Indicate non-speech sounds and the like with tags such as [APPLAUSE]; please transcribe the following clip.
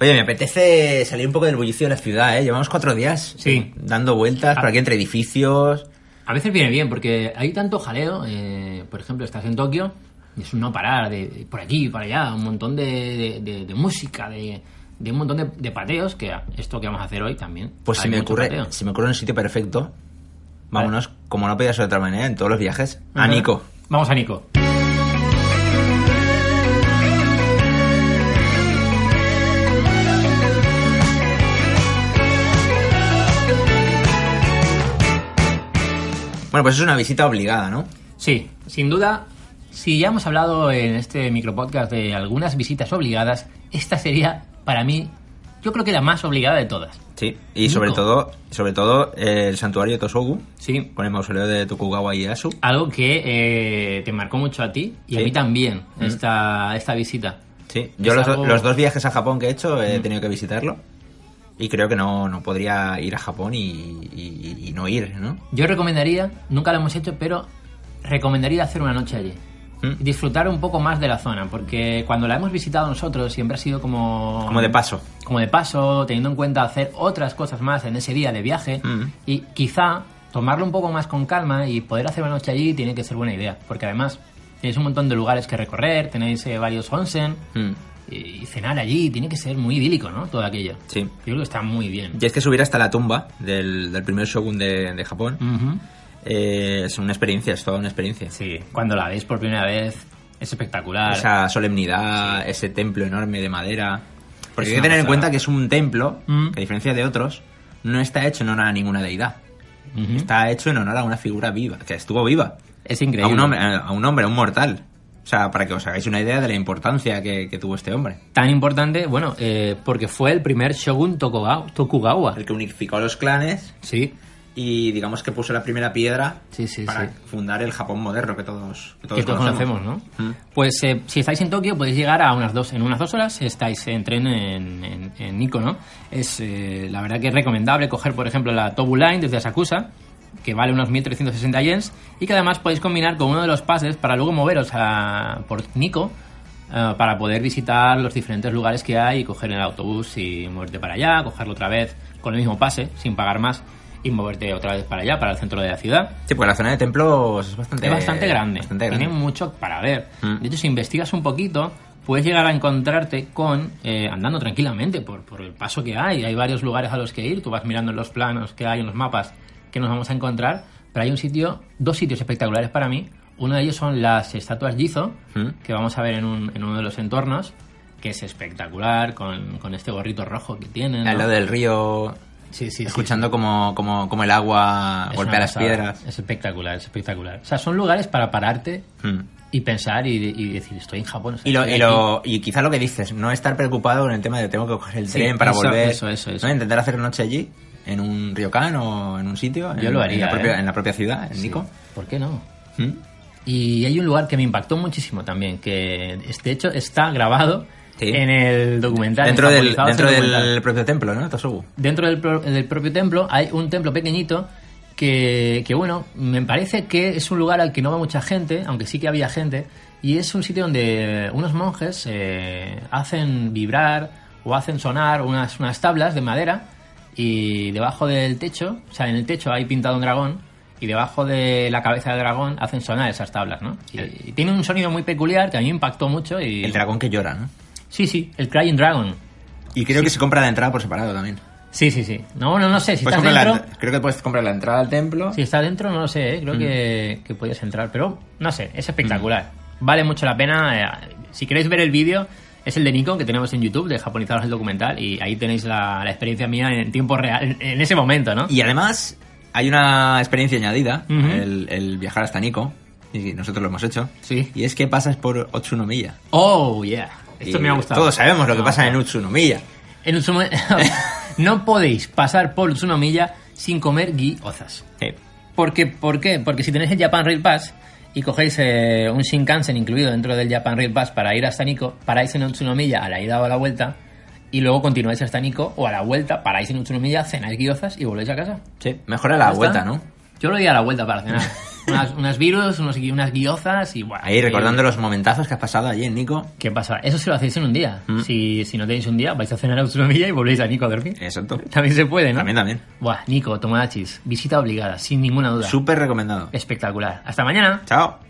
Oye, me apetece salir un poco del bullicio de la ciudad, ¿eh? Llevamos cuatro días Sí. dando vueltas por aquí entre edificios. A veces viene bien porque hay tanto jaleo. eh, por ejemplo, estás en Tokio y es un no parar de, de por aquí, para allá, un montón de, de- de- música, de, un montón de, pateos, que esto que vamos a hacer hoy también. Pues si me, ocurre, pateo. si me ocurre un sitio perfecto, vámonos, como no podía ser de otra manera, en todos los viajes, a. Nico. Vamos a Nico. Bueno, pues es una visita obligada, ¿no? Sí, sin duda, si ya hemos hablado en este micropodcast de algunas visitas obligadas, esta sería, para mí, yo creo que la más obligada de todas. Sí. Y sobre Nico. todo, sobre todo eh, el santuario de Tosogu, Sí, con el mausoleo de Tokugawa Ieyasu. algo que eh, te marcó mucho a ti y a Sí. mí también, Mm. esta, esta visita. Sí. Yo los, algo- los dos viajes a Japón que he hecho he Mm. tenido que visitarlo. Y creo que no, no podría ir a Japón y, y- y no ir, ¿no? Yo recomendaría, nunca lo hemos hecho, pero recomendaría hacer una noche allí. Mm. Y disfrutar un poco más de la zona, porque cuando la hemos visitado nosotros siempre ha sido como... Como de paso. Como de paso, teniendo en cuenta hacer otras cosas más en ese día de viaje. Mm. Y quizá tomarlo un poco más con calma y poder hacer una noche allí tiene que ser buena idea, porque además tenéis un montón de lugares que recorrer, tenéis eh, varios onsen, Mm. Y cenar allí tiene que ser muy idílico, ¿no? Todo aquello. Sí. Yo creo que está muy bien. Y es que subir hasta la tumba del, del primer shogun de, de Japón Ujú. eh, es una experiencia, es toda una experiencia. Sí, cuando la veis por primera vez es espectacular. Esa solemnidad, ese templo enorme de madera. Porque Es hay que tener en pasada. cuenta que es un templo Mm. que, a diferencia de otros, no está hecho en honor a ninguna deidad. Ujú. Está hecho en honor a una figura viva, que estuvo viva. Es A increíble. un, hombre, a un hombre, a un mortal. O sea, para que os hagáis una idea de la importancia que, que tuvo este hombre. Tan importante, bueno, eh, porque fue el primer shogun Tokugawa. El que unificó los clanes Sí, y digamos que puso la primera piedra Sí, sí, para sí. fundar el Japón moderno que todos, que todos que todos conocemos, ¿no? Mm. Pues eh, si estáis en Tokio podéis llegar a unas dos, en unas dos horas estáis en tren en, en, en Nikko, ¿no? Es eh, la verdad que es recomendable coger, por ejemplo, la Tobu Line desde Asakusa, que vale unos 1360 yens, y que además podéis combinar con uno de los pases para luego moveros a, por Nikko eh, para poder visitar los diferentes lugares que hay y coger el autobús y moverte para allá, cogerlo otra vez con el mismo pase, sin pagar más, y moverte otra vez para allá, para el centro de la ciudad. Sí, pues la zona de templos es bastante, Es bastante grande. bastante grande. Tiene mucho para ver. Mm. De hecho, si investigas un poquito, puedes llegar a encontrarte con eh, andando tranquilamente por, por el paso que hay. Hay varios lugares a los que ir. Tú vas mirando en los planos que hay en los mapas que nos vamos a encontrar. Pero hay un sitio, dos sitios espectaculares para mí. Uno de ellos son las estatuas Gizo, Mm. que vamos a ver en, un- en uno de los entornos, que es espectacular, con, con este gorrito rojo que tienen. Al ¿no? lado del río, Sí, sí, escuchando sí. Como, como, como el agua Es golpea las piedras. Es espectacular, es espectacular. O sea, son lugares para pararte Mm. y pensar y, y decir, estoy en Japón. o sea, Y, lo, y, lo, y quizá lo que dices, no estar preocupado con el tema de tengo que coger el tren para eso, volver. eso, eso, eso. ¿no? Intentar hacer noche allí, en un ryokan o en un sitio. Yo en, lo haría, En la propia, ¿eh? en la propia ciudad, en Sí, Nico. ¿Por qué no? ¿Mm? Y hay un lugar que me impactó muchísimo también, que de hecho está grabado Sí. en el documental. Dentro, del, dentro en el del documental. propio templo, ¿no? Tosobu. Dentro del, pro- del propio templo hay un templo pequeñito que, que, bueno, me parece que es un lugar al que no va mucha gente, aunque sí que había gente, y es un sitio donde unos monjes eh, hacen vibrar o hacen sonar unas, unas tablas de madera y debajo del techo, o sea, en el techo hay pintado un dragón y debajo de la cabeza del dragón hacen sonar esas tablas, ¿no? Y, y tiene un sonido muy peculiar que a mí me impactó mucho y... El dragón que llora, ¿no? Sí, sí, el Crying Dragon. Y creo que se compra la entrada por separado también. Sí, sí, sí. No, no, no sé, si estás la- dentro... creo que puedes comprar la entrada al templo. Si está dentro, no lo sé, ¿eh? creo que, que podías entrar, pero no sé, es espectacular. Vale mucho la pena. eh, si queréis ver el vídeo, es el de Nikon que tenemos en YouTube, de Japonizados el documental, y ahí tenéis la, la experiencia mía en tiempo real, en, en ese momento, ¿no? Y además, hay una experiencia añadida, el, el viajar hasta Nico. Y nosotros lo hemos hecho. Sí. Y es que pasas por Otsunomiya. Oh, yeah. Esto Y me ha gustado. Todos sabemos lo que pasa en. Utsunomiya. En Utsuno- [LAUGHS] no podéis pasar por Utsunomiya sin comer gyozas. Sí. Porque, ¿Por qué? Porque si tenéis el Japan Rail Pass y cogéis eh, un Shinkansen incluido dentro del Japan Rail Pass para ir hasta Nikko, paráis en Utsunomiya a la ida o a la vuelta y luego continuáis hasta Nikko o a la vuelta, paráis en Utsunomiya, cenáis gyozas y volvéis a casa. Sí. Mejora la ¿Ya vuelta, está? ¿no? Yo lo di a la vuelta para cenar. [LAUGHS] unas, unas virus, unos, unas guiozas y bueno. Ahí recordando los momentazos que has pasado allí en Nico. ¿Qué pasa? Eso si lo hacéis en un día. Mm. Si, si no tenéis un día, vais a cenar a autonomía y volvéis a Nico a dormir. Exacto. También se puede, ¿no? También, también. Buah, Nico, Tomodachis, visita obligada, sin ninguna duda. Súper recomendado. Espectacular. Hasta mañana. Chao.